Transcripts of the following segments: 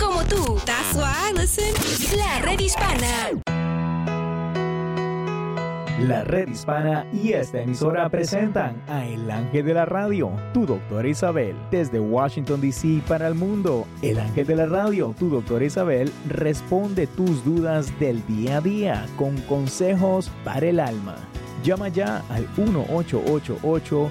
como tú. That's why. La red hispana. La red hispana y esta emisora presentan a El Ángel de la Radio, tu doctora Isabel, desde Washington, D.C. para el mundo. El Ángel de la Radio, tu doctora Isabel, responde tus dudas del día a día con consejos para el alma. Llama ya al 1888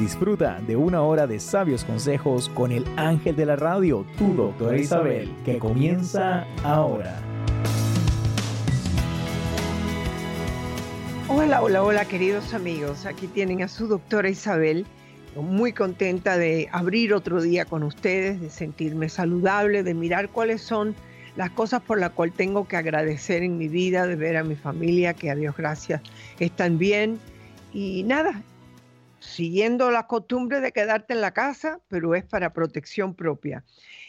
Disfruta de una hora de sabios consejos con el ángel de la radio, tu doctora Isabel, que comienza ahora. Hola, hola, hola queridos amigos. Aquí tienen a su doctora Isabel. Muy contenta de abrir otro día con ustedes, de sentirme saludable, de mirar cuáles son las cosas por las cuales tengo que agradecer en mi vida, de ver a mi familia, que a Dios gracias están bien. Y nada, siguiendo la costumbre de quedarte en la casa, pero es para protección propia.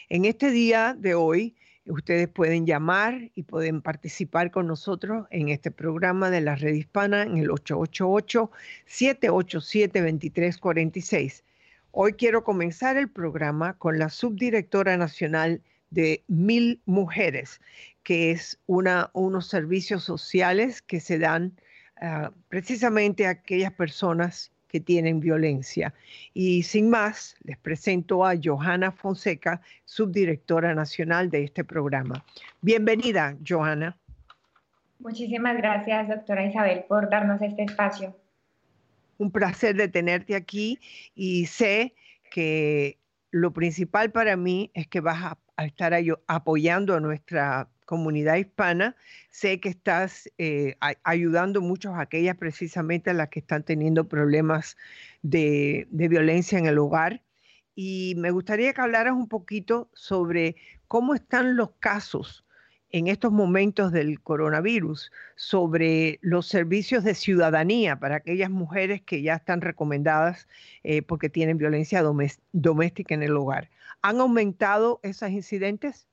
En este día de hoy, ustedes pueden llamar y pueden participar con nosotros en este programa de la red hispana en el 888-787-2346. Hoy quiero comenzar el programa con la subdirectora nacional de Mil Mujeres, que es una, unos servicios sociales que se dan ah, precisamente a aquellas personas que tienen violencia. Y sin más, les presento a Johanna Fonseca, subdirectora nacional de este programa. Bienvenida, Johanna. Muchísimas gracias, doctora Isabel, por darnos este espacio. Un placer de tenerte aquí y sé que lo principal para mí es que vas a, estar apoyando a nuestra comunidad hispana. Sé que estás eh, ayudando mucho a aquellas precisamente a las que están teniendo problemas de, violencia en el hogar. Y me gustaría que hablaras un poquito sobre cómo están los casos en estos momentos del coronavirus sobre los servicios de ciudadanía para aquellas mujeres que ya están recomendadas eh, porque tienen violencia doméstica en el hogar. ¿Han aumentado esos incidentes?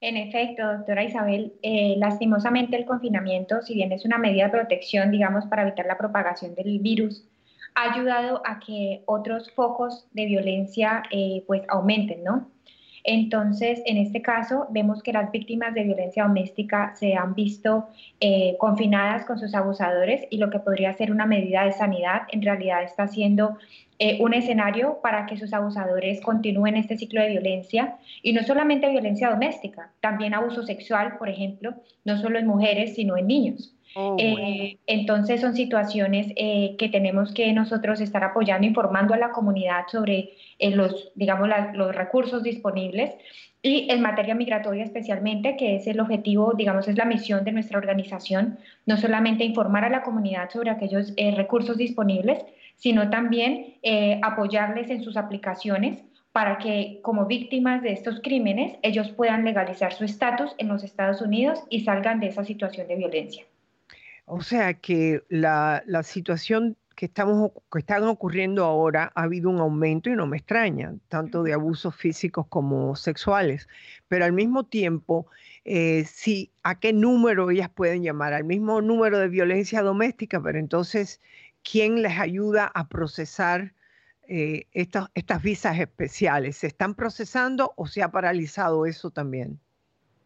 En efecto, doctora Isabel, eh, lastimosamente el confinamiento, si bien es una medida de protección, digamos, para evitar la propagación del virus, ha ayudado a que otros focos de violencia eh, pues aumenten, ¿no? Entonces, en este caso, vemos que las víctimas de violencia doméstica se han visto eh, confinadas con sus abusadores y lo que podría ser una medida de sanidad en realidad está siendo eh, un escenario para que sus abusadores continúen este ciclo de violencia y no solamente violencia doméstica, también abuso sexual, por ejemplo, no solo en mujeres, sino en niños. Oh, eh, entonces son situaciones que tenemos que nosotros estar apoyando, informando a la comunidad sobre los, digamos, los recursos disponibles y en materia migratoria especialmente, que es el objetivo, digamos, es la misión de nuestra organización, no solamente informar a la comunidad sobre aquellos eh, recursos disponibles, sino también eh, apoyarles en sus aplicaciones para que como víctimas de estos crímenes ellos puedan legalizar su estatus en los Estados Unidos y salgan de esa situación de violencia. O sea que la, la situación que, estamos, que están ocurriendo ahora ha habido un aumento y no me extraña, tanto de abusos físicos como sexuales. Pero al mismo tiempo, eh, sí, ¿a qué número ellas pueden llamar? Al mismo número de violencia doméstica, pero entonces, ¿quién les ayuda a procesar eh, estas, estas visas especiales? ¿Se están procesando o se ha paralizado eso también?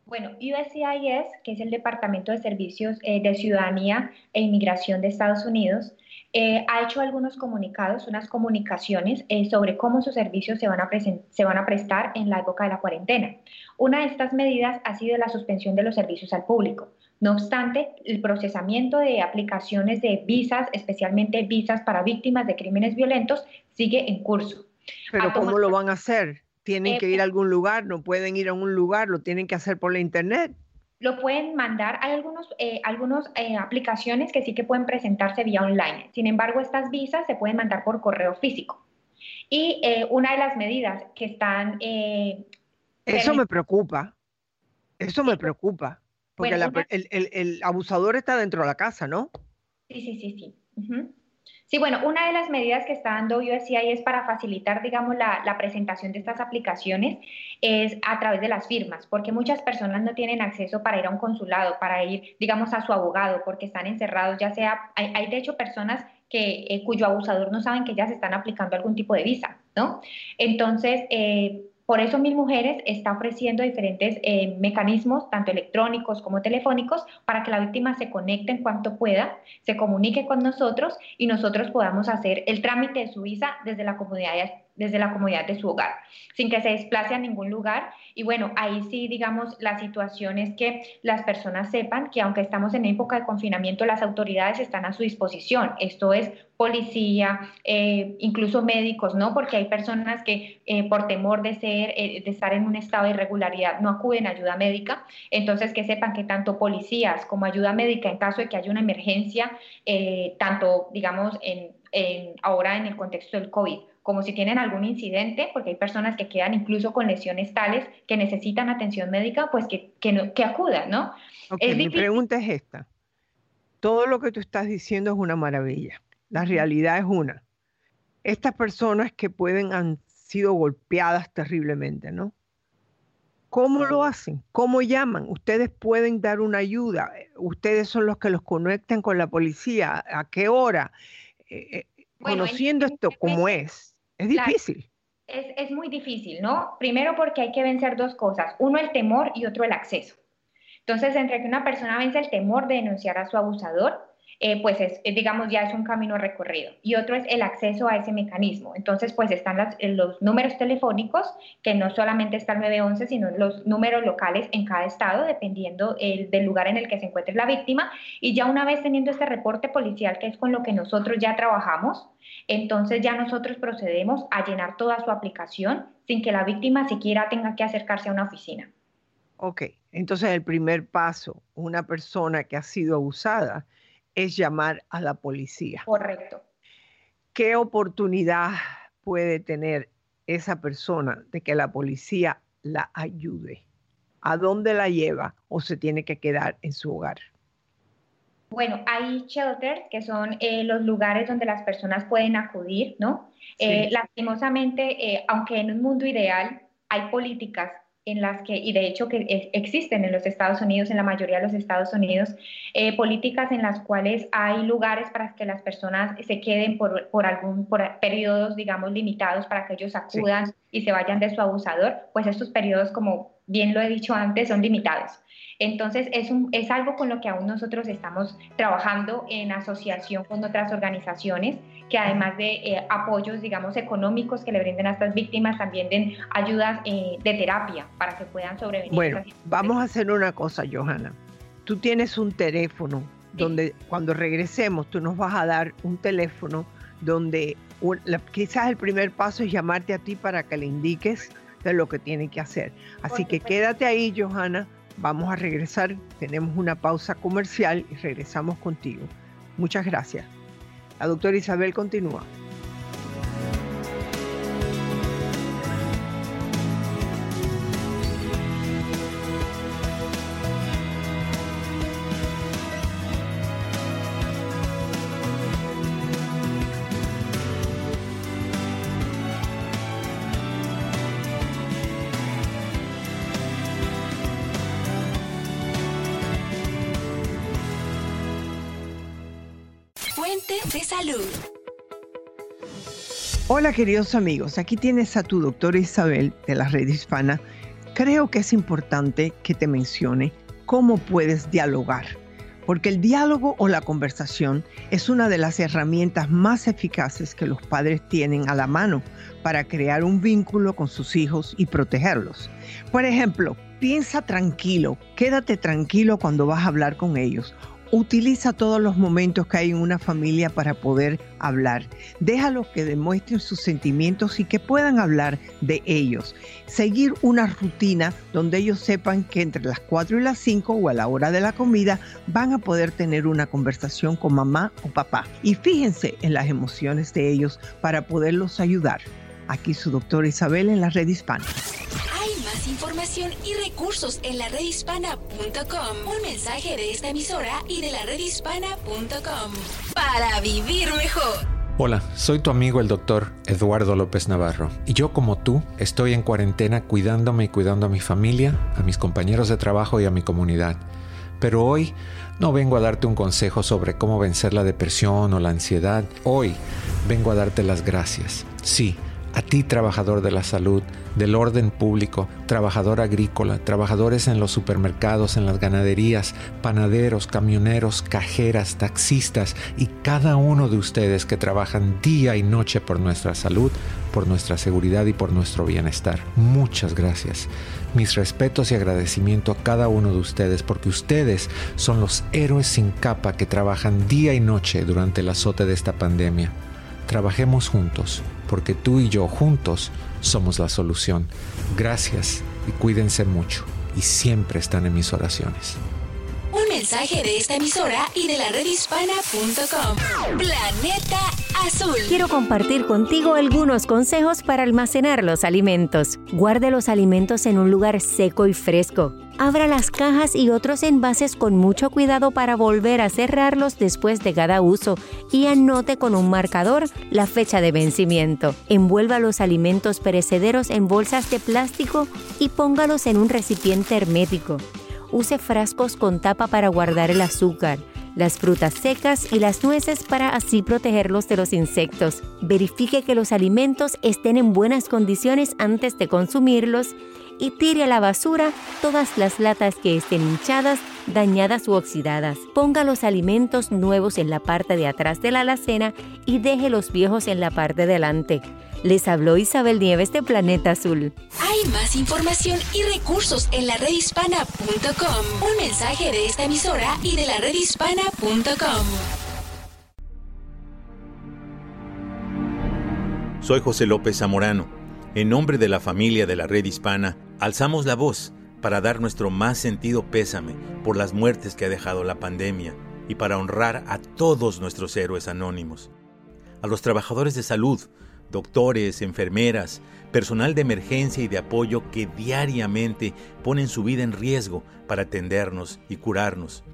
Bueno, USCIS, que es el Departamento de Servicios eh, de Ciudadanía e Inmigración de Estados Unidos, eh, ha hecho algunos comunicados, unas comunicaciones eh, sobre cómo sus servicios se van, a se van a prestar en la época de la cuarentena. Una de estas medidas ha sido la suspensión de los servicios al público. No obstante, el procesamiento de aplicaciones de visas, especialmente visas para víctimas de crímenes violentos, sigue en curso. Pero ¿cómo lo van a hacer? ¿Tienen que ir a algún lugar? ¿No pueden ir a un lugar? ¿Lo tienen que hacer por la internet? lo pueden mandar. Hay algunas eh, algunos, eh, aplicaciones que sí que pueden presentarse vía online. Sin embargo, estas visas se pueden mandar por correo físico. Y eh, una de las medidas que están... Eso me preocupa. Eso me preocupa. Porque el, abusador está dentro de la casa, ¿no? Sí, sí, sí, sí. Sí, bueno, una de las medidas que está dando USCIS para facilitar, digamos, la, la, presentación de estas aplicaciones es a través de las firmas, porque muchas personas no tienen acceso para ir a un consulado, para ir, digamos, a su abogado, porque están encerrados, ya sea, hay, hay de hecho personas que, eh, cuyo abusador no saben que ya se están aplicando algún tipo de visa, ¿no? Entonces, eh, por eso Mil Mujeres está ofreciendo diferentes eh, mecanismos, tanto electrónicos como telefónicos, para que la víctima se conecte en cuanto pueda, se comunique con nosotros y nosotros podamos hacer el trámite de su visa desde la comunidad desde la comodidad de su hogar, sin que se desplace a ningún lugar. Y bueno, ahí sí, digamos, la situación es que las personas sepan que aunque estamos en época de confinamiento, las autoridades están a su disposición. Esto es policía, eh, incluso médicos, ¿no? Porque hay personas que eh, por temor de, ser, eh, de estar en un estado de irregularidad no acuden a ayuda médica. Entonces, que sepan que tanto policías como ayuda médica en caso de que haya una emergencia, tanto, digamos, en, ahora en el contexto del COVID, como si tienen algún incidente, porque hay personas que quedan incluso con lesiones tales que necesitan atención médica, pues que, que, acudan, ¿no? mi pregunta es esta. Todo lo que tú estás diciendo es una maravilla. La realidad es una. Estas personas que pueden han sido golpeadas terriblemente, ¿no? ¿Cómo lo hacen? ¿Cómo llaman? Ustedes pueden dar una ayuda. Ustedes son los que los conectan con la policía. ¿A qué hora? Eh, eh, conociendo esto como es, es difícil. es, muy difícil, ¿no? Primero porque hay que vencer dos cosas, uno el temor y otro el acceso. Entonces, entre que una persona vence el temor de denunciar a su abusador, eh, pues es, eh, digamos, ya es un camino recorrido. Y otro es el acceso a ese mecanismo. Entonces, pues están eh, los números telefónicos, que no solamente está el 911, sino los números locales en cada estado, dependiendo del lugar en el que se encuentre la víctima. Y ya una vez teniendo este reporte policial, que es con lo que nosotros ya trabajamos, entonces ya nosotros procedemos a llenar toda su aplicación sin que la víctima siquiera tenga que acercarse a una oficina. Ok, entonces el primer paso, una persona que ha sido abusada, es llamar a la policía. Correcto. ¿Qué oportunidad puede tener esa persona de que la policía la ayude? ¿A dónde la lleva o se tiene que quedar en su hogar? Bueno, hay shelters que son eh, los lugares donde las personas pueden acudir, ¿no? Eh, lastimosamente, eh, aunque en un mundo ideal hay políticas en las que, y de hecho que existen en los Estados Unidos, en la mayoría de los Estados Unidos, eh, políticas en las cuales hay lugares para que las personas se queden por, por algún, por periodos, digamos, limitados para que ellos acudan y se vayan de su abusador, pues estos periodos, como bien lo he dicho antes, son limitados. Entonces, es, un, es algo con lo que aún nosotros estamos trabajando en asociación con otras organizaciones que además de eh, apoyos, digamos, económicos que le brinden a estas víctimas, también den ayudas eh, de terapia para que puedan sobrevivir. Bueno, vamos a hacer una cosa, Johanna. Tú tienes un teléfono donde cuando regresemos tú nos vas a dar un teléfono donde quizás el primer paso es llamarte a ti para que le indiques de lo que tiene que hacer. Así que quédate ahí, Johanna Vamos a regresar, tenemos una pausa comercial y regresamos contigo. Muchas gracias. La doctora Isabel continúa. De salud. Hola queridos amigos, aquí tienes a tu doctora Isabel de la red hispana. Creo que es importante que te mencione cómo puedes dialogar, porque el diálogo o la conversación es una de las herramientas más eficaces que los padres tienen a la mano para crear un vínculo con sus hijos y protegerlos. Por ejemplo, piensa tranquilo, quédate tranquilo cuando vas a hablar con ellos Utiliza todos los momentos que hay en una familia para poder hablar. Déjalos que demuestren sus sentimientos y que puedan hablar de ellos. Seguir una rutina donde ellos sepan que entre las 4 y las 5 o a la hora de la comida van a poder tener una conversación con mamá o papá. Y fíjense en las emociones de ellos para poderlos ayudar. Aquí su doctora Isabel en la red hispana más información y recursos en la redhispana.com. Un mensaje de esta emisora y de la redhispana.com. para vivir mejor. Hola, soy tu amigo el doctor Eduardo López Navarro y yo como tú estoy en cuarentena cuidándome y cuidando a mi familia, a mis compañeros de trabajo y a mi comunidad. Pero hoy no vengo a darte un consejo sobre cómo vencer la depresión o la ansiedad. Hoy vengo a darte las gracias. Sí, a ti trabajador de la salud, del orden público, trabajador agrícola, trabajadores en los supermercados, en las ganaderías, panaderos, camioneros, cajeras, taxistas y cada uno de ustedes que trabajan día y noche por nuestra salud, por nuestra seguridad y por nuestro bienestar. Muchas gracias. Mis respetos y agradecimiento a cada uno de ustedes porque ustedes son los héroes sin capa que trabajan día y noche durante el azote de esta pandemia. Trabajemos juntos, porque tú y yo juntos somos la solución. Gracias y cuídense mucho y siempre están en mis oraciones. Un mensaje de esta emisora y de la redhispana.com. Planeta Azul. Quiero compartir contigo algunos consejos para almacenar los alimentos. Guarde los alimentos en un lugar seco y fresco. Abra las cajas y otros envases con mucho cuidado para volver a cerrarlos después de cada uso y anote con un marcador la fecha de vencimiento. Envuelva los alimentos perecederos en bolsas de plástico y póngalos en un recipiente hermético. Use frascos con tapa para guardar el azúcar, las frutas secas y las nueces para así protegerlos de los insectos. Verifique que los alimentos estén en buenas condiciones antes de consumirlos y tire a la basura todas las latas que estén hinchadas, dañadas u oxidadas. Ponga los alimentos nuevos en la parte de atrás de la alacena y deje los viejos en la parte delante. Les habló Isabel Nieves de Planeta Azul. Hay más información y recursos en la redhispana.com. Un mensaje de esta emisora y de la redhispana.com. Soy José López Zamorano. En nombre de la familia de la Red Hispana, alzamos la voz para dar nuestro más sentido pésame por las muertes que ha dejado la pandemia y para honrar a todos nuestros héroes anónimos. A los trabajadores de salud, doctores, enfermeras, personal de emergencia y de apoyo que diariamente ponen su vida en riesgo para atendernos y curarnos.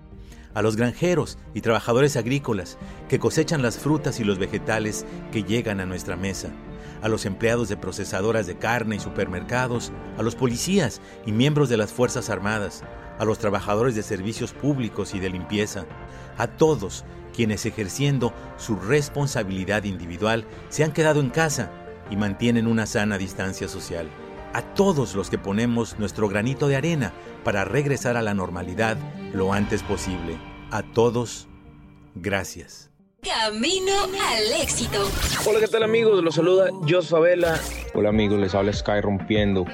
A los granjeros y trabajadores agrícolas que cosechan las frutas y los vegetales que llegan a nuestra mesa. A los empleados de procesadoras de carne y supermercados, a los policías y miembros de las Fuerzas Armadas, a los trabajadores de servicios públicos y de limpieza, a todos quienes ejerciendo su responsabilidad individual se han quedado en casa y mantienen una sana distancia social. A todos los que ponemos nuestro granito de arena para regresar a la normalidad lo antes posible. A todos, gracias. Camino al éxito. Hola, ¿qué tal amigos? Los saluda Jos Favela. Hola amigos, les habla Sky Rompiendo.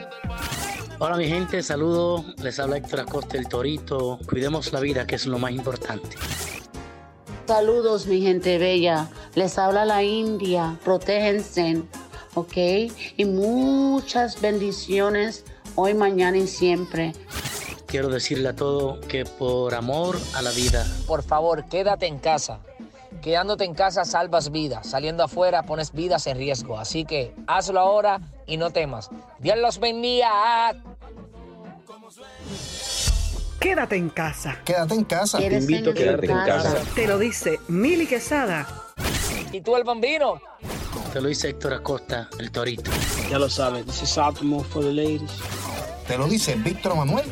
Hola mi gente, saludo. Les habla Héctor Acosta el Torito. Cuidemos la vida, que es lo más importante. Saludos, mi gente bella. Les habla la India. Protéjense, ¿ok? Y muchas bendiciones hoy, mañana y siempre. Quiero decirle a todo que por amor a la vida. Por favor, quédate en casa. Quedándote en casa salvas vidas. Saliendo afuera pones vidas en riesgo. Así que hazlo ahora y no temas. Dios los bendiga. Quédate en casa. Quédate en casa. Te invito a quedarte en casa. Te lo dice Mili Quesada. ¿Y tú el bambino? Te lo dice Héctor Acosta, el Torito. Ya lo sabes, this is Optimal for the ladies. Te lo dice Víctor Manuel.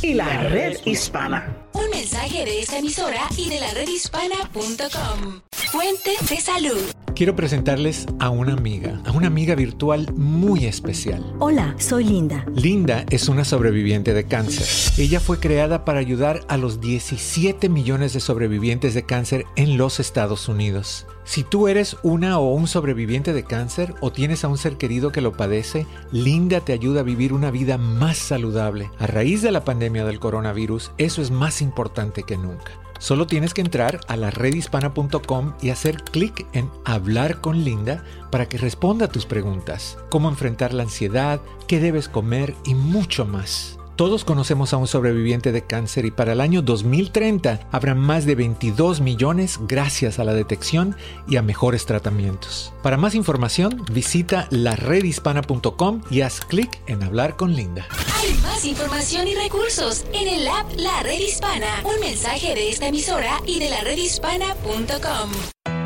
Y la red hispana. Un mensaje de esta emisora y de la redhispana.com. Fuente de salud. Quiero presentarles a una amiga, a una amiga virtual muy especial. Hola, soy Linda. Linda es una sobreviviente de cáncer. Ella fue creada para ayudar a los 17 millones de sobrevivientes de cáncer en los Estados Unidos. Si tú eres una o un sobreviviente de cáncer o tienes a un ser querido que lo padece, Linda te ayuda a vivir una vida más saludable. A raíz de la pandemia del coronavirus, eso es más importante que nunca. Solo tienes que entrar a la redhispana.com y hacer clic en Hablar con Linda para que responda a tus preguntas, cómo enfrentar la ansiedad, qué debes comer y mucho más. Todos conocemos a un sobreviviente de cáncer y para el año 2030 habrá más de 22 millones gracias a la detección y a mejores tratamientos. Para más información, visita laredhispana.com y haz clic en hablar con Linda. Hay más información y recursos en el app La Red Hispana. Un mensaje de esta emisora y de laredhispana.com.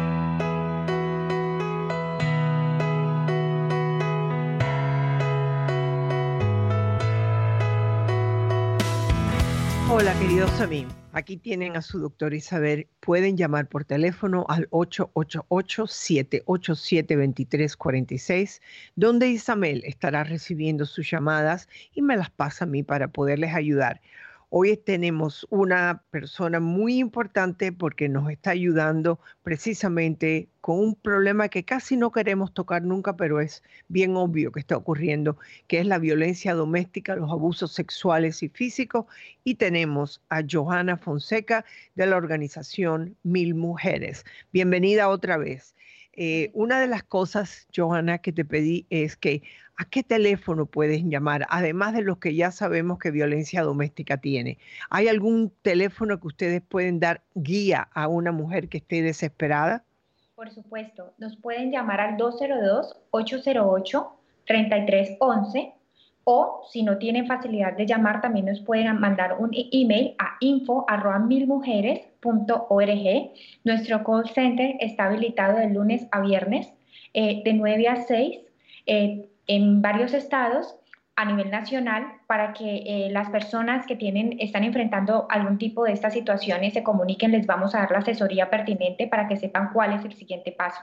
Hola, queridos amigos. Aquí tienen a su doctor Isabel. Pueden llamar por teléfono al 888-787-2346, donde Isabel estará recibiendo sus llamadas y me las pasa a mí para poderles ayudar. Hoy tenemos una persona muy importante porque nos está ayudando precisamente con un problema que casi no queremos tocar nunca, pero es bien obvio que está ocurriendo, que es la violencia doméstica, los abusos sexuales y físicos. Y tenemos a Johanna Fonseca de la organización Mil Mujeres. Bienvenida otra vez. Eh, una de las cosas, Johanna, que te pedí es que a qué teléfono puedes llamar, además de los que ya sabemos que violencia doméstica tiene. ¿Hay algún teléfono que ustedes pueden dar guía a una mujer que esté desesperada? Por supuesto, nos pueden llamar al 202-808-3311 o si no tienen facilidad de llamar, también nos pueden mandar un e-, email a info.milmujeres.org. Nuestro call center está habilitado de lunes a viernes eh, de 9 a 6 eh, en varios estados a nivel nacional para que eh, las personas que tienen, están enfrentando algún tipo de estas situaciones se comuniquen, les vamos a dar la asesoría pertinente para que sepan cuál es el siguiente paso.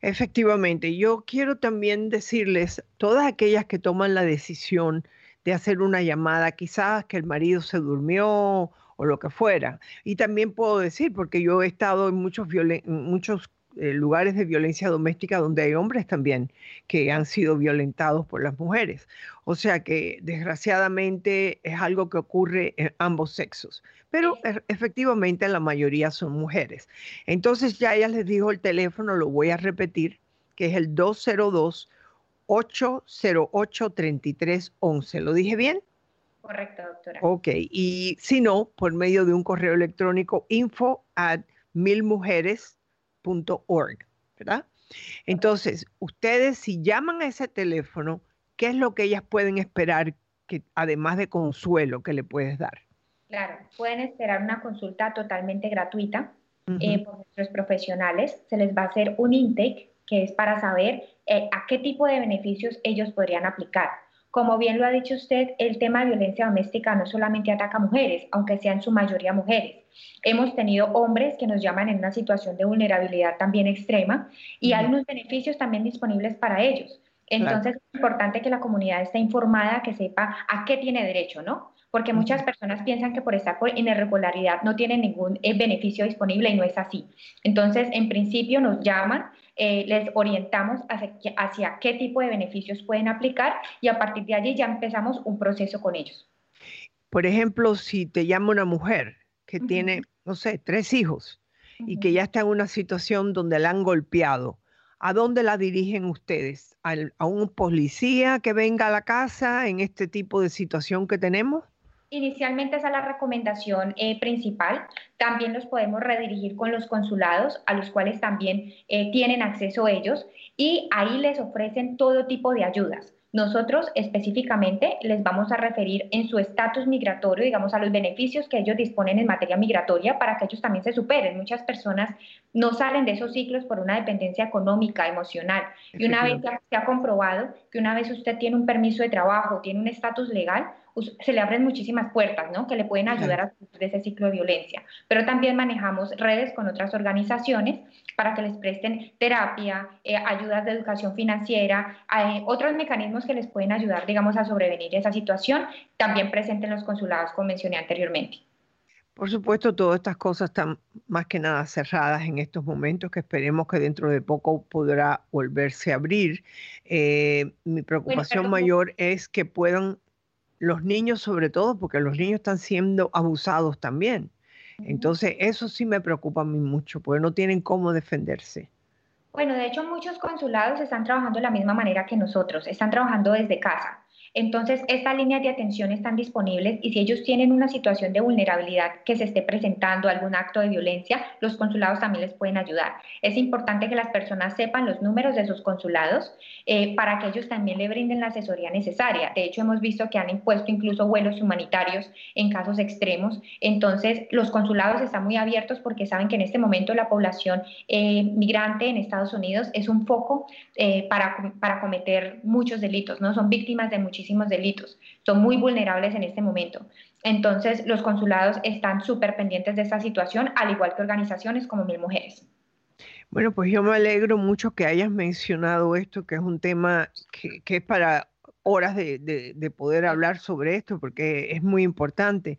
Efectivamente, yo quiero también decirles, todas aquellas que toman la decisión de hacer una llamada, quizás que el marido se durmió o lo que fuera. Y también puedo decir, porque yo he estado en muchos, muchos eh, lugares de violencia doméstica donde hay hombres también que han sido violentados por las mujeres. O sea que desgraciadamente es algo que ocurre en ambos sexos, pero e, efectivamente la mayoría son mujeres. Entonces ya ella les dijo el teléfono, lo voy a repetir, que es el 202 808 3311. ¿Lo dije bien? Correcto, doctora. Ok, y si no, por medio de un correo electrónico info at milmujeres org, ¿verdad? Entonces, ustedes si llaman a ese teléfono, ¿qué es lo que ellas pueden esperar que además de consuelo que le puedes dar? Claro, pueden esperar una consulta totalmente gratuita eh, por nuestros profesionales. Se les va a hacer un intake que es para saber eh, a qué tipo de beneficios ellos podrían aplicar. Como bien lo ha dicho usted, el tema de violencia doméstica no solamente ataca a mujeres, aunque sean su mayoría mujeres. Hemos tenido hombres que nos llaman en una situación de vulnerabilidad también extrema y hay unos beneficios también disponibles para ellos. Entonces es importante que la comunidad esté informada, que sepa a qué tiene derecho, ¿no? Porque muchas personas piensan que por estar en irregularidad no tienen ningún eh, beneficio disponible y no es así. Entonces, en principio nos llaman, eh, les orientamos hacia, hacia qué tipo de beneficios pueden aplicar y a partir de allí ya empezamos un proceso con ellos. Por ejemplo, si te llama una mujer que tiene, no sé, tres hijos y que ya está en una situación donde la han golpeado, ¿a dónde la dirigen ustedes? ¿A un policía que venga a la casa en este tipo de situación que tenemos? Inicialmente esa es la recomendación eh, principal. También los podemos redirigir con los consulados, a los cuales también eh, tienen acceso ellos, y ahí les ofrecen todo tipo de ayudas. Nosotros específicamente les vamos a referir en su estatus migratorio, digamos, a los beneficios que ellos disponen en materia migratoria para que ellos también se superen. Muchas personas no salen de esos ciclos por una dependencia económica, emocional. Y una vez ya se ha comprobado que una vez usted tiene un permiso de trabajo, tiene un estatus legal, se le abren muchísimas puertas, ¿no? Que le pueden ayudar a salir de ese ciclo de violencia. Pero también manejamos redes con otras organizaciones para que les presten terapia, eh, ayudas de educación financiera, eh, otros mecanismos que les pueden ayudar, digamos, a sobrevenir esa situación, también presentes en los consulados, como mencioné anteriormente. Por supuesto, todas estas cosas están más que nada cerradas en estos momentos, que esperemos que dentro de poco podrá volverse a abrir. Eh, mi preocupación mayor es que puedan los niños sobre todo, porque los niños están siendo abusados también. Entonces, eso sí me preocupa a mí mucho, porque no tienen cómo defenderse. Bueno, de hecho, muchos consulados están trabajando de la misma manera que nosotros, están trabajando desde casa. Entonces, estas líneas de atención están disponibles y si ellos tienen una situación de vulnerabilidad que se esté presentando, algún acto de violencia, los consulados también les pueden ayudar. Es importante que las personas sepan los números de sus consulados eh, para que ellos también le brinden la asesoría necesaria. De hecho, hemos visto que han impuesto incluso vuelos humanitarios en casos extremos. Entonces, los consulados están muy abiertos porque saben que en este momento la población eh, migrante en Estados Unidos es un foco eh, para, para cometer muchos delitos, ¿no? Son víctimas de delitos, son muy vulnerables en este momento. Entonces, los consulados están súper pendientes de esta situación, al igual que organizaciones como Mil Mujeres. Bueno, pues yo me alegro mucho que hayas mencionado esto, que es un tema que, es para horas de, de, de, poder hablar sobre esto, porque es muy importante.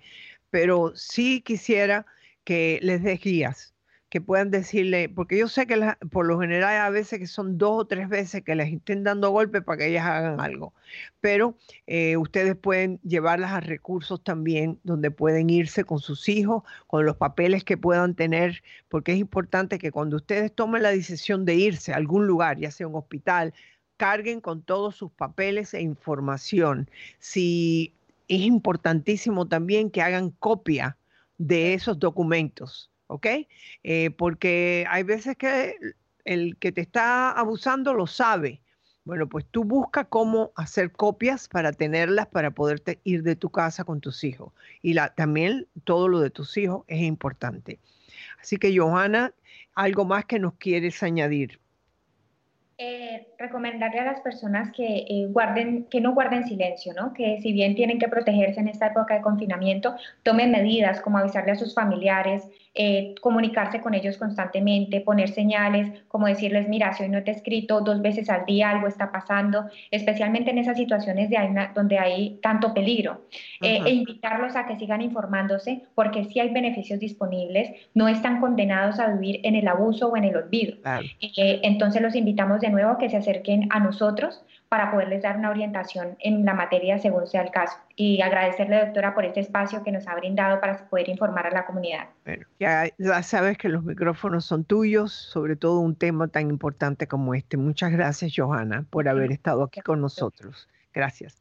Pero sí quisiera que les des guías, que puedan decirle, porque yo sé que por lo general a veces que son dos o tres veces que les estén dando golpes para que ellas hagan algo, pero eh, ustedes pueden llevarlas a recursos también donde pueden irse con sus hijos, con los papeles que puedan tener, porque es importante que cuando ustedes tomen la decisión de irse a algún lugar, ya sea un hospital, carguen con todos sus papeles e información. Si es importantísimo también que hagan copia de esos documentos ¿ok? Eh, porque hay veces que el que te está abusando lo sabe. Bueno, pues tú busca cómo hacer copias para tenerlas para poderte ir de tu casa con tus hijos. Y la, también todo lo de tus hijos es importante. Así que, Johanna, algo más que nos quieres añadir. Eh, recomendarle a las personas que eh, guarden, que no guarden silencio, ¿no? Que si bien tienen que protegerse en esta época de confinamiento, tomen medidas como avisarle a sus familiares, eh, comunicarse con ellos constantemente, poner señales, como decirles, mira, si hoy no te he escrito dos veces al día, algo está pasando, especialmente en esas situaciones de donde hay tanto peligro, eh, e invitarlos a que sigan informándose, porque si hay beneficios disponibles, no están condenados a vivir en el abuso o en el olvido. Eh, entonces los invitamos de nuevo a que se acerquen a nosotros para poderles dar una orientación en la materia según sea el caso. Y agradecerle, doctora, por este espacio que nos ha brindado para poder informar a la comunidad. Bueno, ya, ya, sabes que los micrófonos son tuyos, sobre todo un tema tan importante como este. Muchas gracias, Johanna, por haber estado aquí con nosotros. Gracias.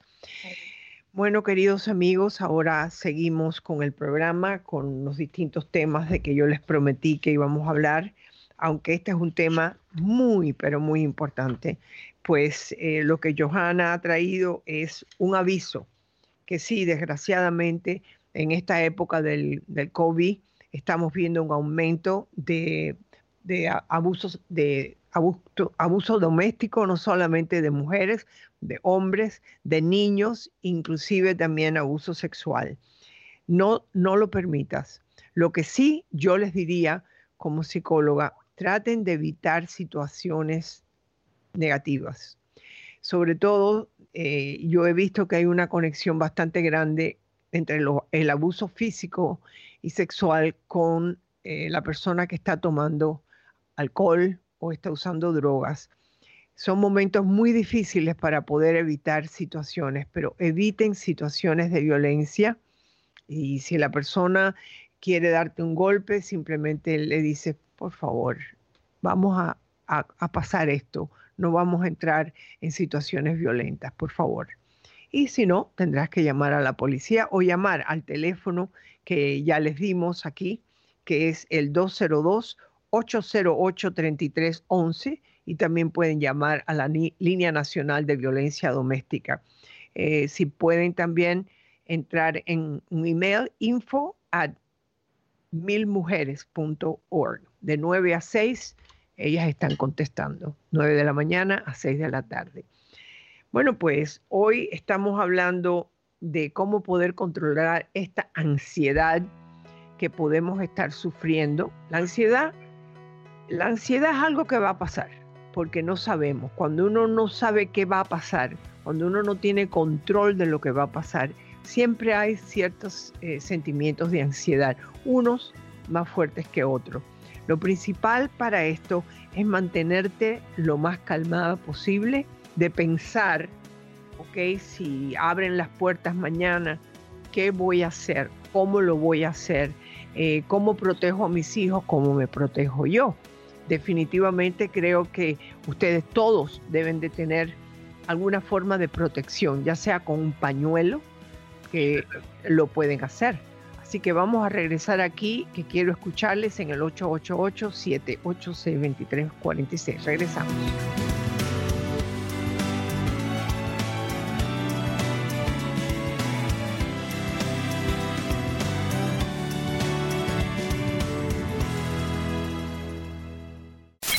Bueno, queridos amigos, ahora seguimos con el programa, con los distintos temas de que yo les prometí que íbamos a hablar, aunque este es un tema muy, pero muy importante pues eh, lo que Johanna ha traído es un aviso que sí, desgraciadamente, en esta época del, del COVID estamos viendo un aumento de, de abusos, de abuso, abuso doméstico, no solamente de mujeres, de hombres, de niños, inclusive también abuso sexual. No, no lo permitas. Lo que sí yo les diría como psicóloga, traten de evitar situaciones negativas. Sobre todo, eh, yo he visto que hay una conexión bastante grande entre el abuso físico y sexual con eh, la persona que está tomando alcohol o está usando drogas. Son momentos muy difíciles para poder evitar situaciones, pero eviten situaciones de violencia. Y si la persona quiere darte un golpe, simplemente le dice, por favor, vamos a, a pasar esto no vamos a entrar en situaciones violentas, por favor. Y si no, tendrás que llamar a la policía o llamar al teléfono que ya les dimos aquí, que es el 202-808-3311 y también pueden llamar a la línea nacional de violencia doméstica. Eh, si pueden también entrar en un email info at milmujeres.org de 9 a 6 ellas están contestando, 9 de la mañana a 6 de la tarde. Bueno, pues hoy estamos hablando de cómo poder controlar esta ansiedad que podemos estar sufriendo. La ansiedad, la ansiedad es algo que va a pasar, porque no sabemos. Cuando uno no sabe qué va a pasar, cuando uno no tiene control de lo que va a pasar, siempre hay ciertos eh, sentimientos de ansiedad, unos más fuertes que otros. Lo principal para esto es mantenerte lo más calmada posible, de pensar, ok, si abren las puertas mañana, ¿qué voy a hacer? ¿Cómo lo voy a hacer? Eh, ¿Cómo protejo a mis hijos? ¿Cómo me protejo yo? Definitivamente creo que ustedes todos deben de tener alguna forma de protección, ya sea con un pañuelo, que lo pueden hacer. Así que vamos a regresar aquí, que quiero escucharles en el 888-786-2346. Regresamos.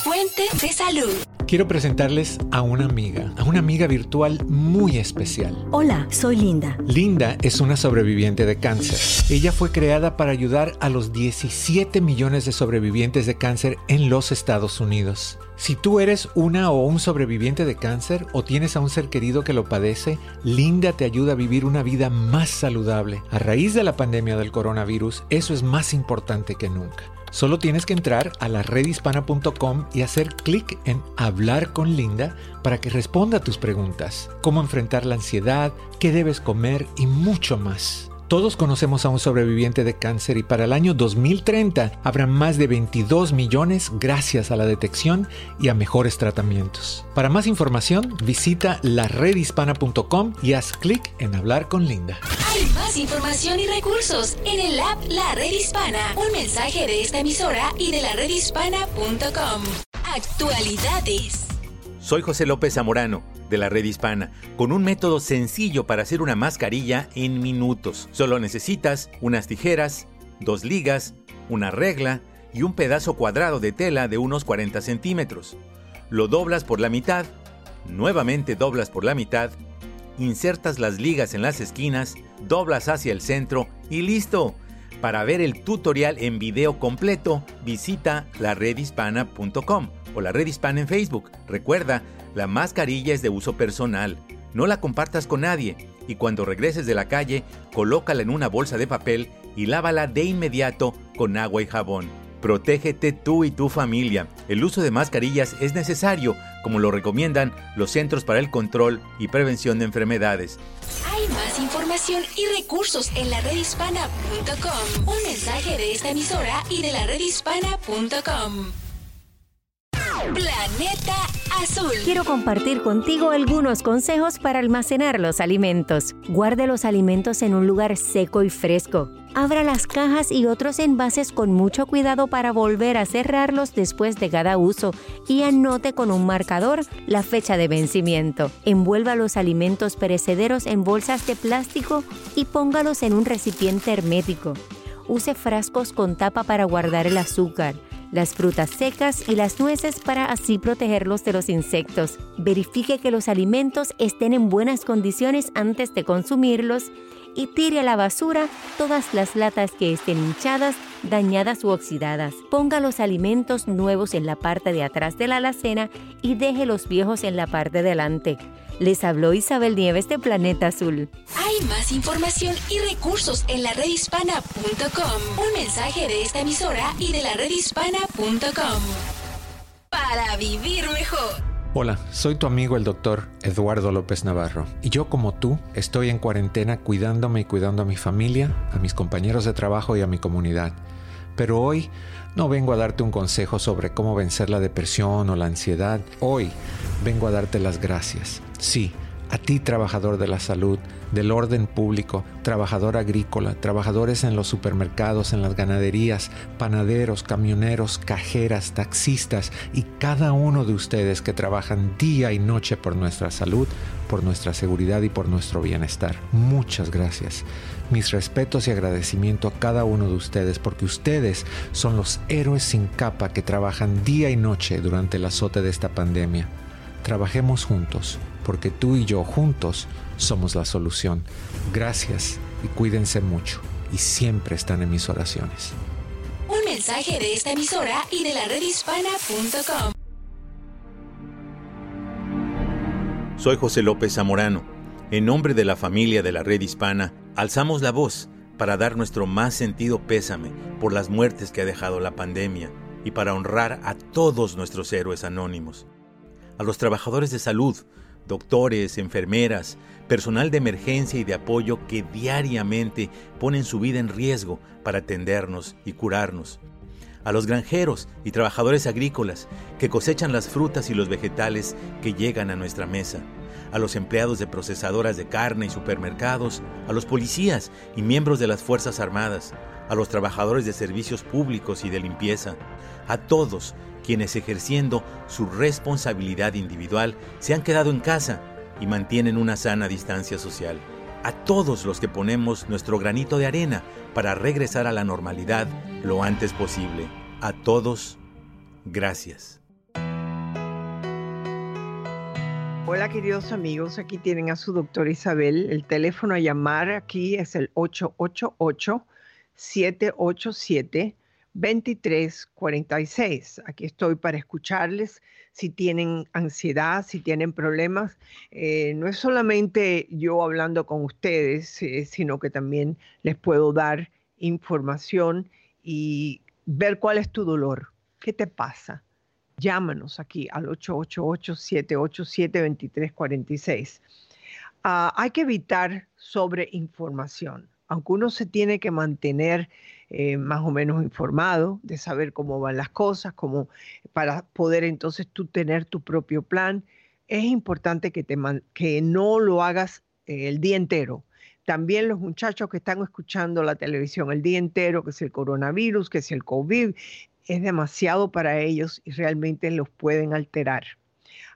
Fuente de salud. Quiero presentarles a una amiga, a una amiga virtual muy especial. Hola, soy Linda. Linda es una sobreviviente de cáncer. Ella fue creada para ayudar a los 17 millones de sobrevivientes de cáncer en los Estados Unidos. Si tú eres una o un sobreviviente de cáncer o tienes a un ser querido que lo padece, Linda te ayuda a vivir una vida más saludable. A raíz de la pandemia del coronavirus, eso es más importante que nunca. Solo tienes que entrar a la redhispana.com y hacer clic en Hablar con Linda para que responda a tus preguntas, cómo enfrentar la ansiedad, qué debes comer y mucho más. Todos conocemos a un sobreviviente de cáncer y para el año 2030 habrá más de 22 millones gracias a la detección y a mejores tratamientos. Para más información, visita laredhispana.com y haz clic en Hablar con Linda. Hay más información y recursos en el app La Red Hispana. Un mensaje de esta emisora y de la redhispana.com. Actualidades. Soy José López Zamorano, de la Red Hispana, con un método sencillo para hacer una mascarilla en minutos. Solo necesitas unas tijeras, dos ligas, una regla y un pedazo cuadrado de tela de unos 40 centímetros. Lo doblas por la mitad, nuevamente doblas por la mitad, insertas las ligas en las esquinas, doblas hacia el centro y listo. Para ver el tutorial en video completo, visita laredhispana.com o la Red Hispana en Facebook. Recuerda, la mascarilla es de uso personal. No la compartas con nadie y cuando regreses de la calle, colócala en una bolsa de papel y lávala de inmediato con agua y jabón. Protégete tú y tu familia. El uso de mascarillas es necesario, como lo recomiendan los Centros para el Control y Prevención de Enfermedades. Hay más información y recursos en la redhispana.com. Un mensaje de esta emisora y de la redhispana.com. Planeta Azul. Quiero compartir contigo algunos consejos para almacenar los alimentos. Guarde los alimentos en un lugar seco y fresco. Abra las cajas y otros envases con mucho cuidado para volver a cerrarlos después de cada uso y anote con un marcador la fecha de vencimiento. Envuelva los alimentos perecederos en bolsas de plástico y póngalos en un recipiente hermético. Use frascos con tapa para guardar el azúcar las frutas secas y las nueces para así protegerlos de los insectos. Verifique que los alimentos estén en buenas condiciones antes de consumirlos y tire a la basura todas las latas que estén hinchadas, dañadas u oxidadas. Ponga los alimentos nuevos en la parte de atrás de la alacena y deje los viejos en la parte delante. Les habló Isabel Nieves de Planeta Azul. Hay más información y recursos en la redhispana.com. Un mensaje de esta emisora y de la redhispana.com. Para vivir mejor. Hola, soy tu amigo el doctor Eduardo López Navarro y yo como tú estoy en cuarentena cuidándome y cuidando a mi familia, a mis compañeros de trabajo y a mi comunidad. Pero hoy no vengo a darte un consejo sobre cómo vencer la depresión o la ansiedad. Hoy vengo a darte las gracias. Sí, a ti trabajador de la salud, del orden público, trabajador agrícola, trabajadores en los supermercados, en las ganaderías, panaderos, camioneros, cajeras, taxistas y cada uno de ustedes que trabajan día y noche por nuestra salud, por nuestra seguridad y por nuestro bienestar. Muchas gracias. Mis respetos y agradecimiento a cada uno de ustedes porque ustedes son los héroes sin capa que trabajan día y noche durante el azote de esta pandemia. Trabajemos juntos porque tú y yo juntos somos la solución. Gracias y cuídense mucho y siempre están en mis oraciones. Un mensaje de esta emisora y de la redhispana.com. Soy José López Zamorano. En nombre de la familia de la Red Hispana, alzamos la voz para dar nuestro más sentido pésame por las muertes que ha dejado la pandemia y para honrar a todos nuestros héroes anónimos. A los trabajadores de salud, doctores, enfermeras, personal de emergencia y de apoyo que diariamente ponen su vida en riesgo para atendernos y curarnos. a los granjeros y trabajadores agrícolas que cosechan las frutas y los vegetales que llegan a nuestra mesa, a los empleados de procesadoras de carne y supermercados, a los policías y miembros de las Fuerzas Armadas, a los trabajadores de servicios públicos y de limpieza, a todos quienes ejerciendo su responsabilidad individual se han quedado en casa y mantienen una sana distancia social. A todos los que ponemos nuestro granito de arena para regresar a la normalidad lo antes posible. A todos, gracias. Hola queridos amigos, aquí tienen a su doctora Isabel. El teléfono a llamar aquí es el 888-787-2346. Aquí estoy para escucharles si tienen ansiedad, si tienen problemas. Eh, no es solamente yo hablando con ustedes, eh, sino que también les puedo dar información y ver cuál es tu dolor. ¿Qué te pasa? Llámanos aquí al 888-787-2346. Ah, hay que evitar sobreinformación. Aunque uno se tiene que mantener eh, más o menos informado de saber cómo van las cosas, como para poder entonces tú tener tu propio plan, es importante que, te que no lo hagas eh, el día entero. También los muchachos que están escuchando la televisión el día entero, que es el coronavirus, que es el COVID, es demasiado para ellos y realmente los pueden alterar.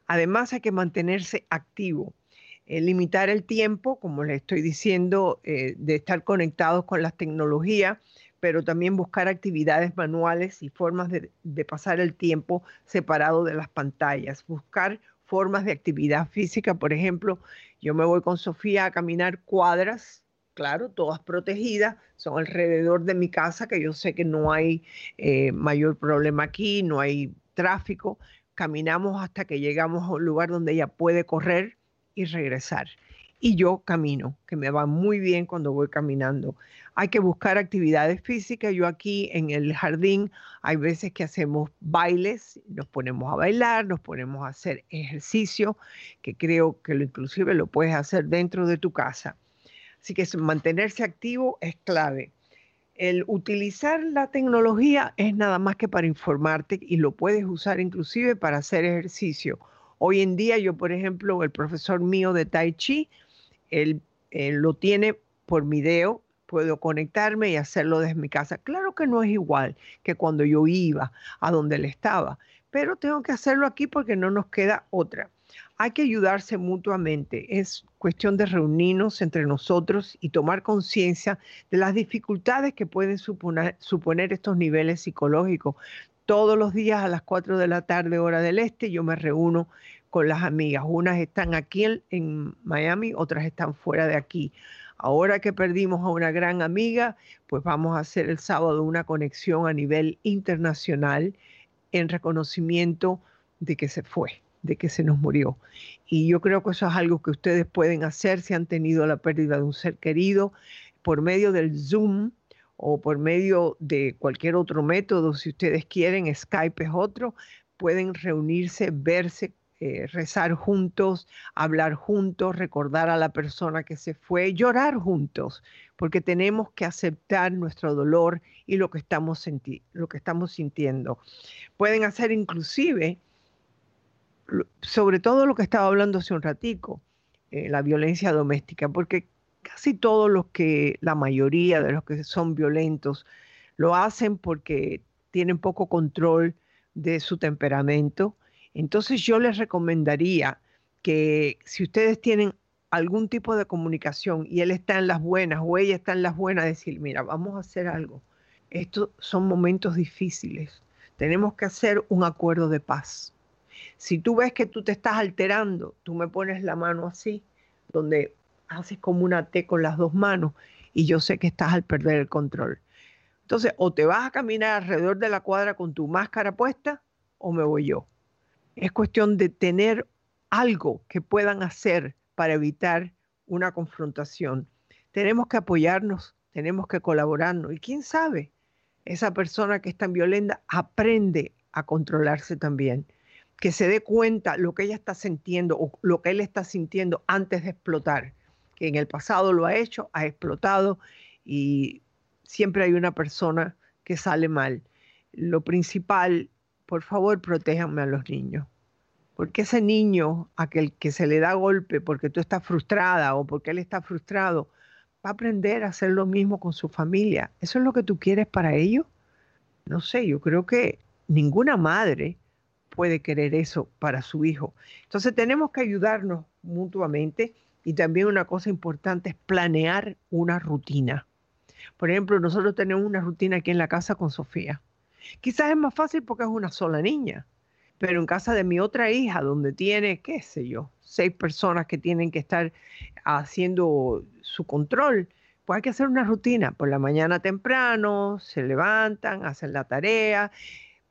Además hay que mantenerse activo, eh, limitar el tiempo, como les estoy diciendo, de estar conectados con las tecnologías pero también buscar actividades manuales y formas de, pasar el tiempo separado de las pantallas, buscar formas de actividad física, por ejemplo, yo me voy con Sofía a caminar cuadras, claro, todas protegidas, son alrededor de mi casa, que yo sé que no hay eh, mayor problema aquí, no hay tráfico, caminamos hasta que llegamos a un lugar donde ella puede correr y regresar. Y yo camino, que me va muy bien cuando voy caminando. Hay que buscar actividades físicas. Yo aquí en el jardín hay veces que hacemos bailes, nos ponemos a bailar, nos ponemos a hacer ejercicio, que creo que lo inclusive lo puedes hacer dentro de tu casa. Así que mantenerse activo es clave. El utilizar la tecnología es nada más que para informarte y lo puedes usar inclusive para hacer ejercicio. Hoy en día yo, por ejemplo, el profesor mío de Tai Chi, él, lo tiene por video puedo conectarme y hacerlo desde mi casa. Claro que no es igual que cuando yo iba a donde él estaba, pero tengo que hacerlo aquí porque no nos queda otra. Hay que ayudarse mutuamente. Es cuestión de reunirnos entre nosotros y tomar conciencia de las dificultades que pueden suponer, suponer estos niveles psicológicos. Todos los días a las 4 de la tarde, hora del este, yo me reúno con las amigas. Unas están aquí en Miami, otras están fuera de aquí. Ahora que perdimos a una gran amiga, pues vamos a hacer el sábado una conexión a nivel internacional en reconocimiento de que se fue, de que se nos murió. Y yo creo que eso es algo que ustedes pueden hacer si han tenido la pérdida de un ser querido por medio del Zoom o por medio de cualquier otro método, si ustedes quieren, Skype es otro, pueden reunirse, verse, eh, rezar juntos, hablar juntos, recordar a la persona que se fue, llorar juntos, porque tenemos que aceptar nuestro dolor y lo que estamos, lo que estamos sintiendo. Pueden hacer inclusive, sobre todo lo que estaba hablando hace un ratico, eh, la violencia doméstica, porque casi todos los que, la mayoría de los que son violentos, lo hacen porque tienen poco control de su temperamento, entonces yo les recomendaría que si ustedes tienen algún tipo de comunicación y él está en las buenas o ella está en las buenas, decir, mira, vamos a hacer algo. Estos son momentos difíciles. Tenemos que hacer un acuerdo de paz. Si tú ves que tú te estás alterando, tú me pones la mano así, donde haces como una T con las dos manos y yo sé que estás al perder el control. Entonces, o te vas a caminar alrededor de la cuadra con tu máscara puesta o me voy yo. Es cuestión de tener algo que puedan hacer para evitar una confrontación. Tenemos que apoyarnos, tenemos que colaborarnos. Y quién sabe, esa persona que es tan violenta aprende a controlarse también, que se dé cuenta lo que ella está sintiendo o lo que él está sintiendo antes de explotar, que en el pasado lo ha hecho, ha explotado y siempre hay una persona que sale mal. lo principal, por favor, protéjanme a los niños. Porque ese niño, aquel que se le da golpe porque tú estás frustrada o porque él está frustrado, va a aprender a hacer lo mismo con su familia. ¿Eso es lo que tú quieres para ellos? No sé, yo creo que ninguna madre puede querer eso para su hijo. Entonces tenemos que ayudarnos mutuamente y también una cosa importante es planear una rutina. Por ejemplo, nosotros tenemos una rutina aquí en la casa con Sofía. Quizás es más fácil porque es una sola niña, pero en casa de mi otra hija, donde tiene, qué sé yo, seis personas que tienen que estar haciendo su control, pues hay que hacer una rutina. Por la mañana temprano, se levantan, hacen la tarea.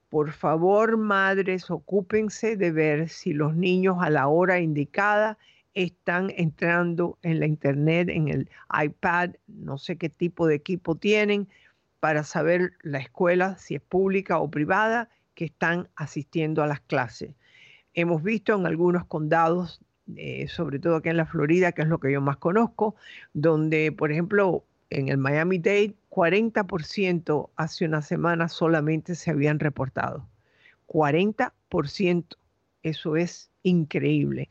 Por favor, madres, ocúpense de ver si los niños a la hora indicada están entrando en la internet, en el iPad, no sé qué tipo de equipo tienen, para saber la escuela, si es pública o privada, que están asistiendo a las clases. Hemos visto en algunos condados, eh, sobre todo aquí en la Florida, que es lo que yo más conozco, donde, por ejemplo, en el Miami Dade, 40% hace una semana solamente se habían reportado. 40%, eso es increíble.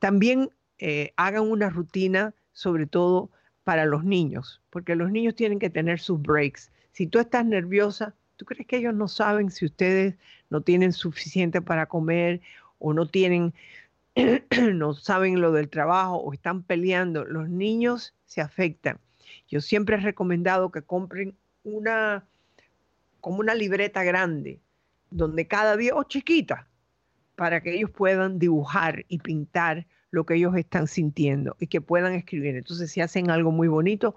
También eh, hagan una rutina, sobre todo para los niños, porque los niños tienen que tener sus breaks. Si tú estás nerviosa, ¿tú crees que ellos no saben si ustedes no tienen suficiente para comer o no tienen, no saben lo del trabajo o están peleando? Los niños se afectan. Yo siempre he recomendado que compren una, como una libreta grande, donde cada día, o chiquita, para que ellos puedan dibujar y pintar lo que ellos están sintiendo y que puedan escribir. Entonces, si hacen algo muy bonito,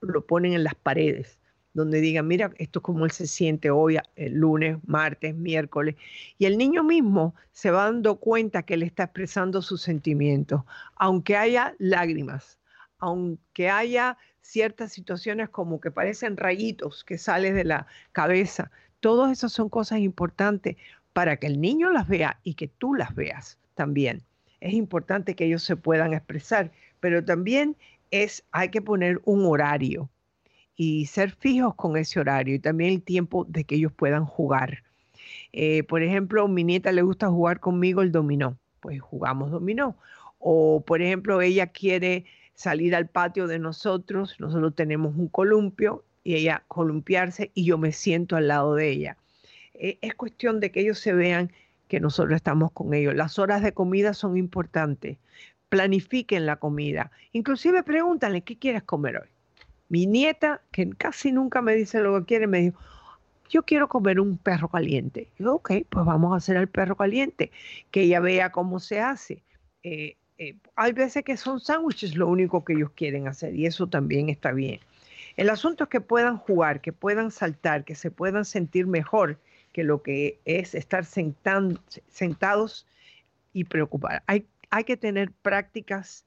lo ponen en las paredes, donde digan, mira, esto es como él se siente hoy, el lunes, martes, miércoles. Y el niño mismo se va dando cuenta que él está expresando sus sentimientos, aunque haya lágrimas, aunque haya ciertas situaciones como que parecen rayitos que salen de la cabeza. Todas esas son cosas importantes para que el niño las vea y que tú las veas también. Es importante que ellos se puedan expresar, pero también es, hay que poner un horario y ser fijos con ese horario y también el tiempo de que ellos puedan jugar. Eh, por ejemplo, mi nieta le gusta jugar conmigo el dominó, pues jugamos dominó. O, por ejemplo, ella quiere salir al patio de nosotros, nosotros tenemos un columpio y ella columpiarse y yo me siento al lado de ella. Eh, es cuestión de que ellos se vean que nosotros estamos con ellos. Las horas de comida son importantes. Planifiquen la comida. Inclusive pregúntale, ¿qué quieres comer hoy? Mi nieta, que casi nunca me dice lo que quiere, me dijo, yo quiero comer un perro caliente. Yo, ok, pues vamos a hacer el perro caliente, que ella vea cómo se hace. Eh, eh, hay veces que son sándwiches lo único que ellos quieren hacer y eso también está bien. El asunto es que puedan jugar, que puedan saltar, que se puedan sentir mejor que lo que es estar sentados y preocupar. Hay, hay que tener prácticas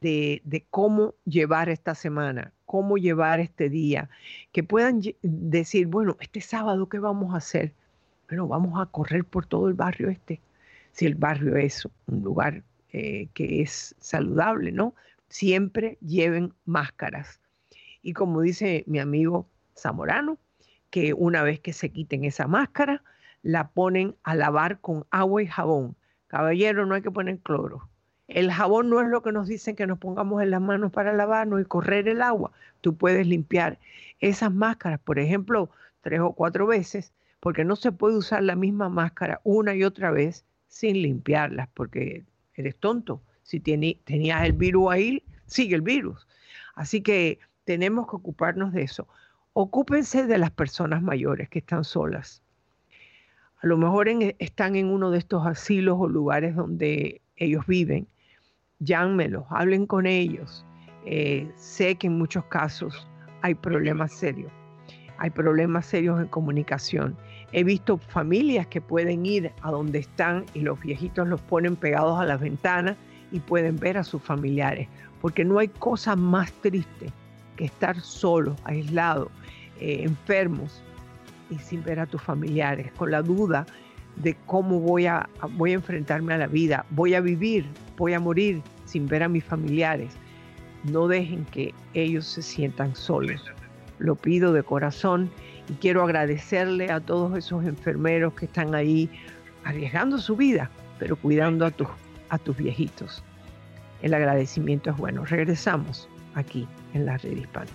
de, cómo llevar esta semana, cómo llevar este día, que puedan decir, bueno, este sábado, ¿qué vamos a hacer? Bueno, vamos a correr por todo el barrio este, si el barrio es un lugar eh, que es saludable, ¿no? Siempre lleven máscaras. Y como dice mi amigo Zamorano, que una vez que se quiten esa máscara, la ponen a lavar con agua y jabón. Caballero, no hay que poner cloro. El jabón no es lo que nos dicen que nos pongamos en las manos para lavarnos y correr el agua. Tú puedes limpiar esas máscaras, por ejemplo, tres o cuatro veces, porque no se puede usar la misma máscara una y otra vez sin limpiarlas, porque eres tonto. Si tenías el virus ahí, sigue el virus. Así que tenemos que ocuparnos de eso ocúpense de las personas mayores que están solas. A lo mejor están en uno de estos asilos o lugares donde ellos viven. Llámenlos, hablen con ellos. Eh, sé que en muchos casos hay problemas serios. Hay problemas serios en comunicación. He visto familias que pueden ir a donde están y los viejitos los ponen pegados a las ventanas y pueden ver a sus familiares. Porque no hay cosa más triste que estar solo, aislado, eh, enfermos y sin ver a tus familiares, con la duda de cómo voy a, voy a enfrentarme a la vida, voy a vivir, voy a morir sin ver a mis familiares. No dejen que ellos se sientan solos. Lo pido de corazón Y quiero agradecerle a todos esos enfermeros que están ahí arriesgando su vida, pero cuidando a tus, a tus viejitos. El agradecimiento es bueno. Regresamos aquí en la red hispana.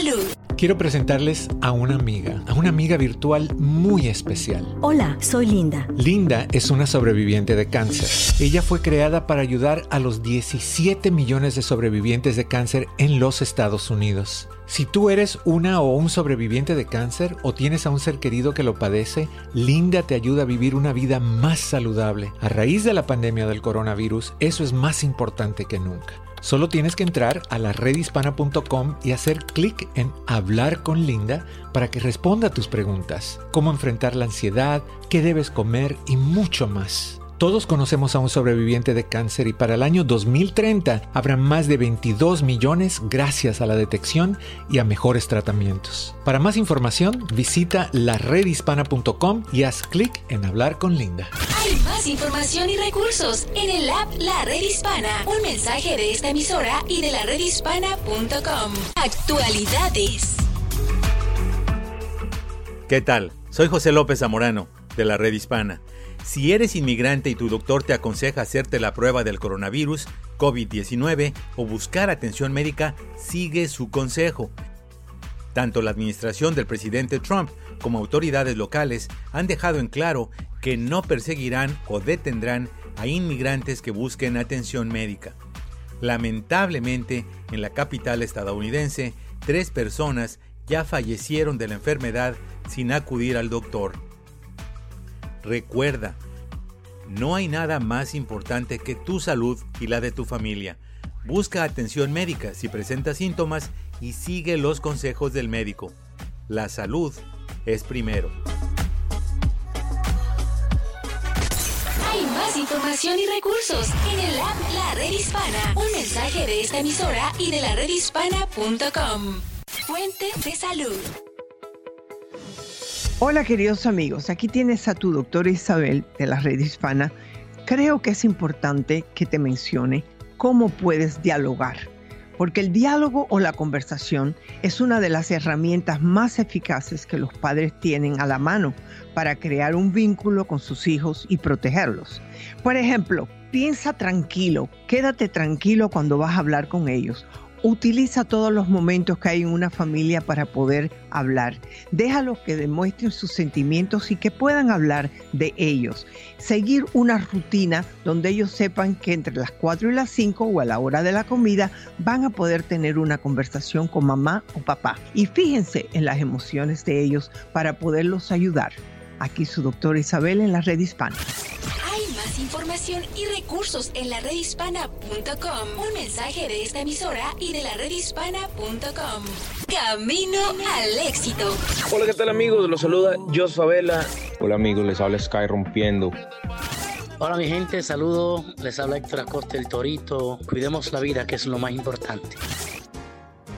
Salud. Quiero presentarles a una amiga, a una amiga virtual muy especial. Hola, soy Linda. Linda es una sobreviviente de cáncer. Ella fue creada para ayudar a los 17 millones de sobrevivientes de cáncer en los Estados Unidos. Si tú eres una o un sobreviviente de cáncer o tienes a un ser querido que lo padece, Linda te ayuda a vivir una vida más saludable. A raíz de la pandemia del coronavirus, eso es más importante que nunca. Solo tienes que entrar a la redhispana.com y hacer clic en Hablar con Linda para que responda a tus preguntas, cómo enfrentar la ansiedad, qué debes comer y mucho más. Todos conocemos a un sobreviviente de cáncer y para el año 2030 habrá más de 22 millones gracias a la detección y a mejores tratamientos. Para más información, visita laredhispana.com y haz clic en Hablar con Linda. Hay más información y recursos en el app La Red Hispana. Un mensaje de esta emisora y de la redhispana.com. Actualidades. ¿Qué tal? Soy José López Zamorano, de la Red Hispana. Si eres inmigrante y tu doctor te aconseja hacerte la prueba del coronavirus, COVID-19 o buscar atención médica, sigue su consejo. Tanto la administración del presidente Trump como autoridades locales han dejado en claro que no perseguirán o detendrán a inmigrantes que busquen atención médica. Lamentablemente, en la capital estadounidense, tres personas ya fallecieron de la enfermedad sin acudir al doctor. Recuerda, no hay nada más importante que tu salud y la de tu familia. Busca atención médica si presentas síntomas y sigue los consejos del médico. La salud es primero. Hay más información y recursos en el app La Red Hispana. Un mensaje de esta emisora y de la redhispana.com. Fuente de salud. Hola queridos amigos, aquí tienes a tu doctora Isabel de la red hispana. Creo que es importante que te mencione cómo puedes dialogar, porque el diálogo o la conversación es una de las herramientas más eficaces que los padres tienen a la mano para crear un vínculo con sus hijos y protegerlos. Por ejemplo, piensa tranquilo, quédate tranquilo cuando vas a hablar con ellos Utiliza todos los momentos que hay en una familia para poder hablar. Déjalos que demuestren sus sentimientos y que puedan hablar de ellos. Seguir una rutina donde ellos sepan que entre las 4 y las 5 o a la hora de la comida van a poder tener una conversación con mamá o papá. Y fíjense en las emociones de ellos para poderlos ayudar. Aquí su doctora Isabel en la red hispana. Hay más información y recursos en la redhispana.com. Un mensaje de esta emisora y de la redhispana.com. Camino al éxito. Hola, ¿qué tal amigos? Los saluda Jos Favela. Hola amigos, les habla Sky Rompiendo. Hola mi gente, saludo. Les habla Héctor Acosta el Torito. Cuidemos la vida, que es lo más importante.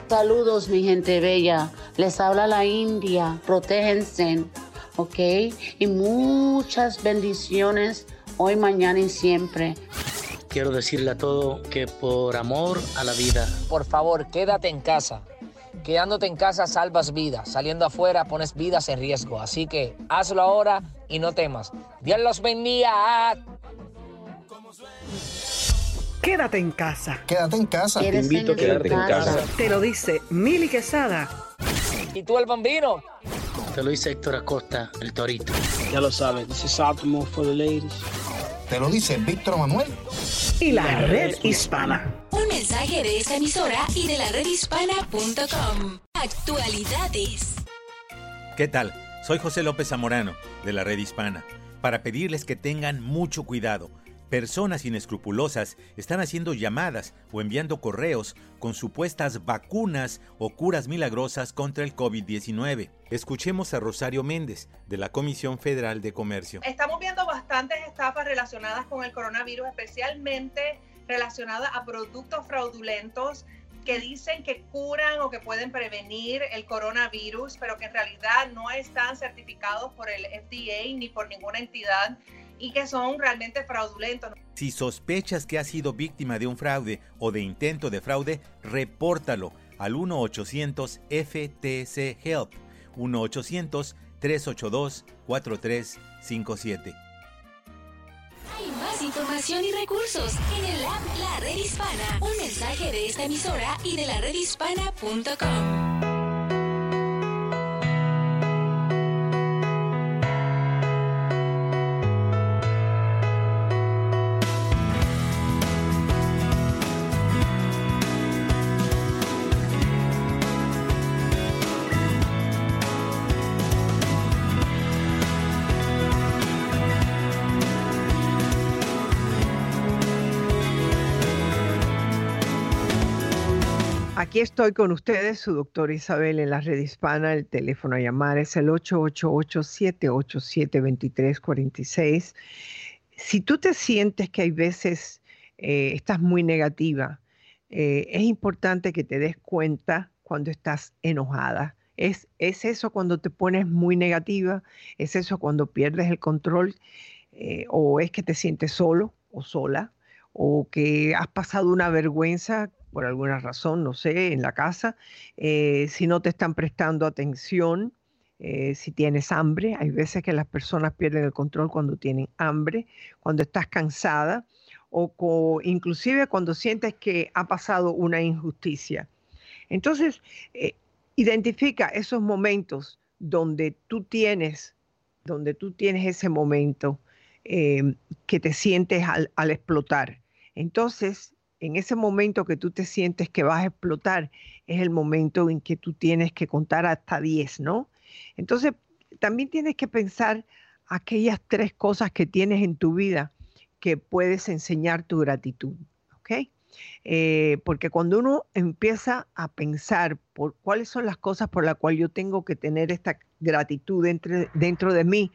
Saludos mi gente bella. Les habla la India. Protéjense. ¿Ok? Y muchas bendiciones hoy, mañana y siempre. Quiero decirle a todo que por amor a la vida. Por favor, quédate en casa. Quedándote en casa salvas vidas. Saliendo afuera pones vidas en riesgo. Así que hazlo ahora y no temas. Dios los bendiga. Quédate en casa. Quédate en casa. Te invito a quedarte en casa. Te lo dice Mili Quesada. ¿Y tú el bambino? Te lo dice Héctor Acosta, el Torito. Ya lo sabes, this is Optimal for the ladies. Te lo dice Víctor Manuel. Y la red hispana. Un mensaje de esta emisora y de la redhispana.com. Actualidades. ¿Qué tal? Soy José López Zamorano, de la Red Hispana, para pedirles que tengan mucho cuidado. Personas inescrupulosas están haciendo llamadas o enviando correos con supuestas vacunas o curas milagrosas contra el COVID-19. Escuchemos a Rosario Méndez, de la Comisión Federal de Comercio. Estamos viendo bastantes estafas relacionadas con el coronavirus, especialmente relacionadas a productos fraudulentos que dicen que curan o que pueden prevenir el coronavirus, pero que en realidad no están certificados por el FDA ni por ninguna entidad y que son realmente fraudulentos. Si sospechas que has sido víctima de un fraude o de intento de fraude, repórtalo al 1-800-FTC-HELP, 1-800-382-4357. Hay más información y recursos en el app La Red Hispana. Un mensaje de esta emisora y de la redhispana.com. estoy con ustedes, su doctora Isabel en la red hispana. El teléfono a llamar es el 888-787-2346. Si tú te sientes que hay veces eh, estás muy negativa, eh, es importante que te des cuenta cuando estás enojada. Es, es eso cuando te pones muy negativa, es eso cuando pierdes el control eh, o es que te sientes solo o sola o que has pasado una vergüenza por alguna razón, no sé, en la casa, eh, si no te están prestando atención, eh, si tienes hambre, hay veces que las personas pierden el control cuando tienen hambre, cuando estás cansada o inclusive cuando sientes que ha pasado una injusticia. Entonces, eh, identifica esos momentos donde tú tienes, donde tú tienes ese momento que te sientes al, al explotar. Entonces, en ese momento que tú te sientes que vas a explotar, es el momento en que tú tienes que contar hasta 10, ¿no? Entonces, también tienes que pensar aquellas tres cosas que tienes en tu vida que puedes enseñar tu gratitud, ¿ok? Eh, porque cuando uno empieza a pensar por cuáles son las cosas por las cuales yo tengo que tener esta gratitud dentro de mí,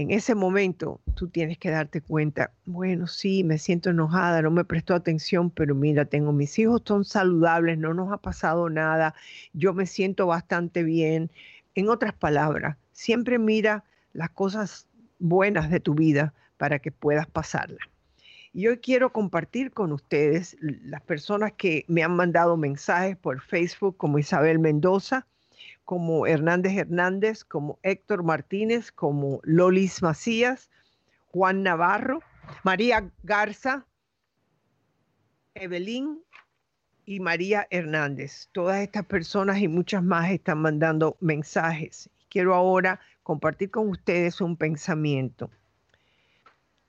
en ese momento tú tienes que darte cuenta, bueno, sí, me siento enojada, no me prestó atención, pero mira, tengo mis hijos, son saludables, no nos ha pasado nada, yo me siento bastante bien. En otras palabras, siempre mira las cosas buenas de tu vida para que puedas pasarla. Y hoy quiero compartir con ustedes las personas que me han mandado mensajes por Facebook, como Isabel Mendoza, como Hernández Hernández, como Héctor Martínez, como Lolis Macías, Juan Navarro, María Garza, Evelyn y María Hernández. Todas estas personas y muchas más están mandando mensajes. Quiero ahora compartir con ustedes un pensamiento.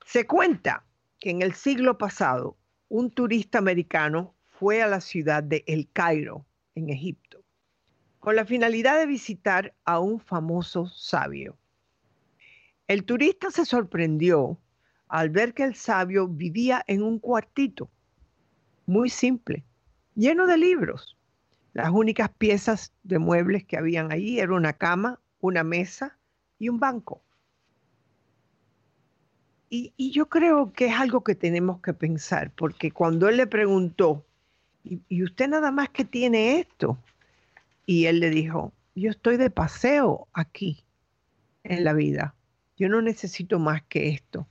Se cuenta que en el siglo pasado un turista americano fue a la ciudad de El Cairo, en Egipto con la finalidad de visitar a un famoso sabio. El turista se sorprendió al ver que el sabio vivía en un cuartito muy simple, lleno de libros. Las únicas piezas de muebles que habían allí eran una cama, una mesa y un banco. Y, yo creo que es algo que tenemos que pensar, porque cuando él le preguntó, ¿y, usted nada más que tiene esto? Y él le dijo, yo estoy de paseo aquí en la vida, yo no necesito más que esto.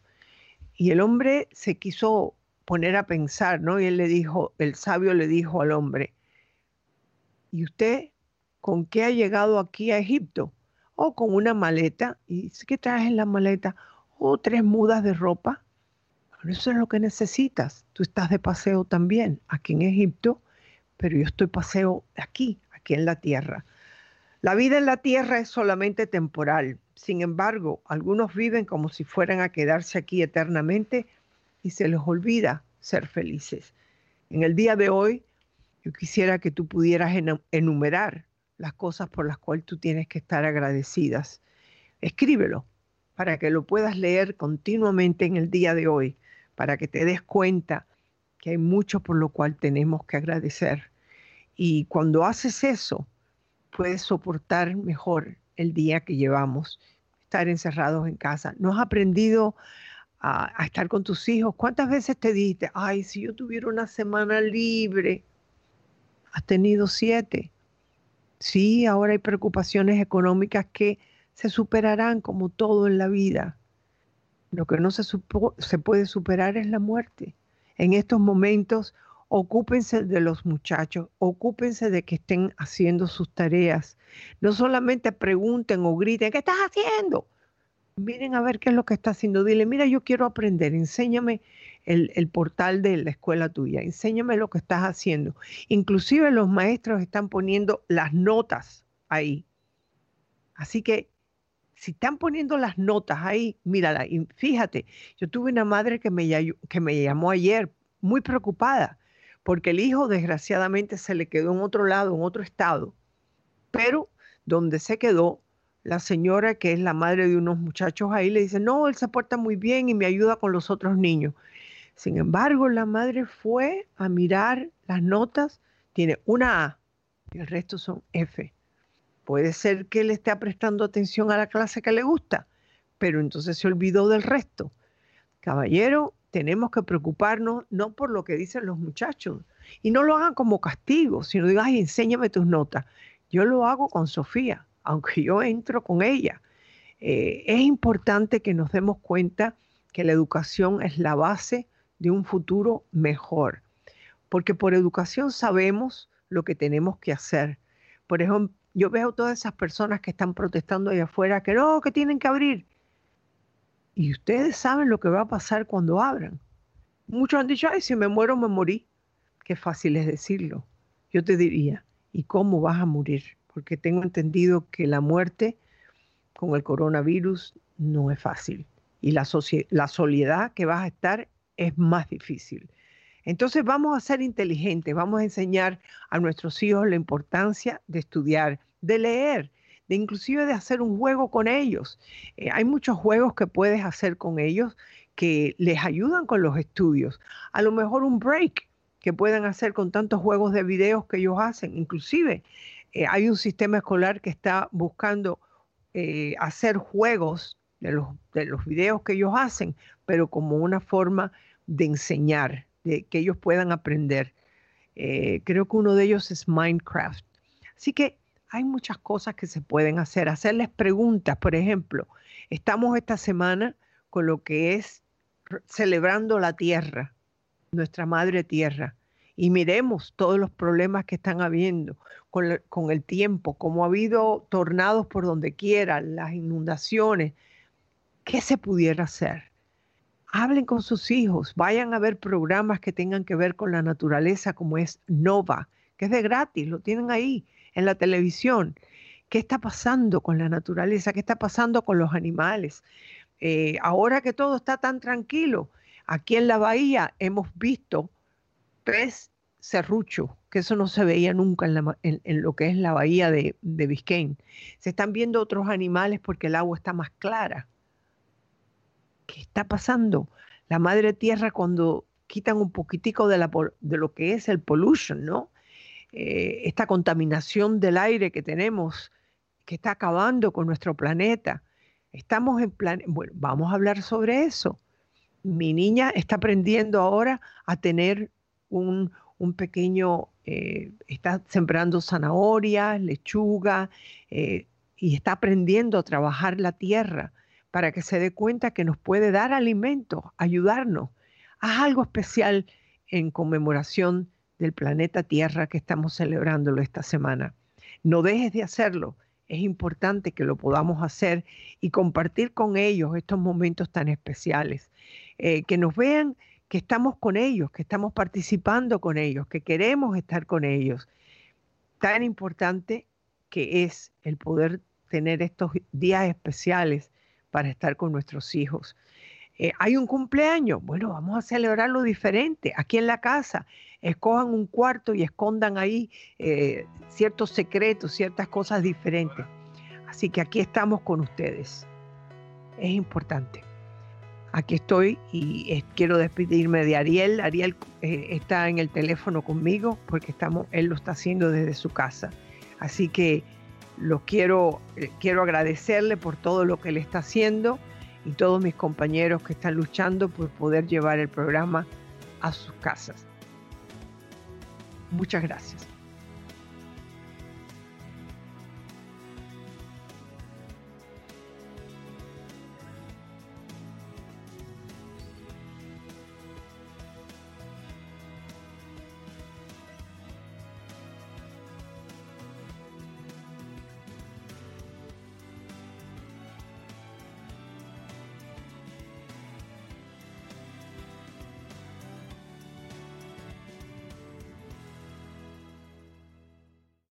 Y el hombre se quiso poner a pensar, ¿no? Y él le dijo, el sabio le dijo al hombre, ¿y usted con qué ha llegado aquí a Egipto? O oh, con una maleta. ¿Y qué traes en la maleta? O oh, tres mudas de ropa. eso es lo que necesitas. Tú estás de paseo también aquí en Egipto, pero yo estoy paseo aquí, en la tierra. La vida en la tierra es solamente temporal. Sin embargo, algunos viven como si fueran a quedarse aquí eternamente y se les olvida ser felices. En el día de hoy, yo quisiera que tú pudieras enumerar las cosas por las cuales tú tienes que estar agradecidas. Escríbelo, para que lo puedas leer continuamente en el día de hoy, para que te des cuenta que hay mucho por lo cual tenemos que agradecer. Y cuando haces eso, puedes soportar mejor el día que llevamos, estar encerrados en casa. ¿No has aprendido a, a, estar con tus hijos? ¿Cuántas veces te dijiste, ay, si yo tuviera una semana libre? Has tenido siete. Sí, ahora hay preocupaciones económicas que se superarán como todo en la vida. Lo que no se, se puede superar es la muerte. En estos momentos, ocúpense de los muchachos, ocúpense de que estén haciendo sus tareas. No solamente pregunten o griten, ¿qué estás haciendo? Miren a ver qué es lo que está haciendo. Dile, mira, yo quiero aprender, enséñame el, portal de la escuela tuya, enséñame lo que estás haciendo. Inclusive los maestros están poniendo las notas ahí. Así que si están poniendo las notas ahí, mírala, y fíjate, yo tuve una madre que me, que me llamó ayer muy preocupada porque el hijo desgraciadamente se le quedó en otro lado, en otro estado, pero donde se quedó, la señora que es la madre de unos muchachos ahí le dice, no, él se porta muy bien y me ayuda con los otros niños. Sin embargo, la madre fue a mirar las notas, tiene una A y el resto son F. Puede ser que él esté prestando atención a la clase que le gusta, pero entonces se olvidó del resto. Caballero, tenemos que preocuparnos no por lo que dicen los muchachos y no lo hagan como castigo, sino digan, ay, enséñame tus notas. Yo lo hago con Sofía, aunque yo entro con ella. Eh, es importante que nos demos cuenta que la educación es la base de un futuro mejor, porque por educación sabemos lo que tenemos que hacer. Por ejemplo, yo veo todas esas personas que están protestando allá afuera que no, que tienen que abrir. Y ustedes saben lo que va a pasar cuando abran. Muchos han dicho, ay, si me muero, me morí. Qué fácil es decirlo. Yo te diría, ¿y cómo vas a morir? Porque tengo entendido que la muerte con el coronavirus no es fácil. Y la, la soledad que vas a estar es más difícil. Entonces vamos a ser inteligentes, vamos a enseñar a nuestros hijos la importancia de estudiar, de leer, de inclusive de hacer un juego con ellos. Eh, hay muchos juegos que puedes hacer con ellos que les ayudan con los estudios. A lo mejor un break que puedan hacer con tantos juegos de videos que ellos hacen. Inclusive eh, hay un sistema escolar que está buscando eh, hacer juegos de los, de los videos que ellos hacen, pero como una forma de enseñar, de que ellos puedan aprender. creo que uno de ellos es Minecraft. Así que hay muchas cosas que se pueden hacer. Hacerles preguntas, por ejemplo, estamos esta semana con lo que es celebrando la tierra, nuestra madre tierra, y miremos todos los problemas que están habiendo con, el tiempo, como ha habido tornados por donde quiera, las inundaciones. ¿Qué se pudiera hacer? Hablen con sus hijos, vayan a ver programas que tengan que ver con la naturaleza, como es Nova, que es de gratis, lo tienen ahí en la televisión. ¿Qué está pasando con la naturaleza? ¿Qué está pasando con los animales? Eh, ahora que todo está tan tranquilo, aquí en la bahía hemos visto pez serrucho, que eso no se veía nunca en, lo que es la bahía de, de Biscayne. Se están viendo otros animales porque el agua está más clara. ¿Qué está pasando? La madre tierra cuando quitan un poquitico de, de lo que es el pollution, ¿no? Eh, esta contaminación del aire que tenemos, que está acabando con nuestro planeta. Estamos en plan, bueno, vamos a hablar sobre eso. Mi niña está aprendiendo ahora a tener un, pequeño, eh, está sembrando zanahorias, lechuga, eh, y está aprendiendo a trabajar la tierra para que se dé cuenta que nos puede dar alimento, ayudarnos. Haz algo especial en conmemoración del planeta Tierra que estamos celebrándolo esta semana. No dejes de hacerlo. Es importante que lo podamos hacer y compartir con ellos estos momentos tan especiales. Eh, que nos vean que estamos con ellos, que estamos participando con ellos, que queremos estar con ellos. Tan importante que es el poder tener estos días especiales para estar con nuestros hijos. Eh, hay un cumpleaños, bueno, vamos a celebrarlo diferente, aquí en la casa. Escojan un cuarto y escondan ahí eh, ciertos secretos, ciertas cosas diferentes. Así que aquí estamos con ustedes. es importante. Aquí estoy y quiero despedirme de Ariel. Ariel eh, está en el teléfono conmigo porque estamos, él lo está haciendo desde su casa. Así que lo quiero, eh, quiero agradecerle por todo lo que él está haciendo y todos mis compañeros que están luchando por poder llevar el programa a sus casas. Muchas gracias.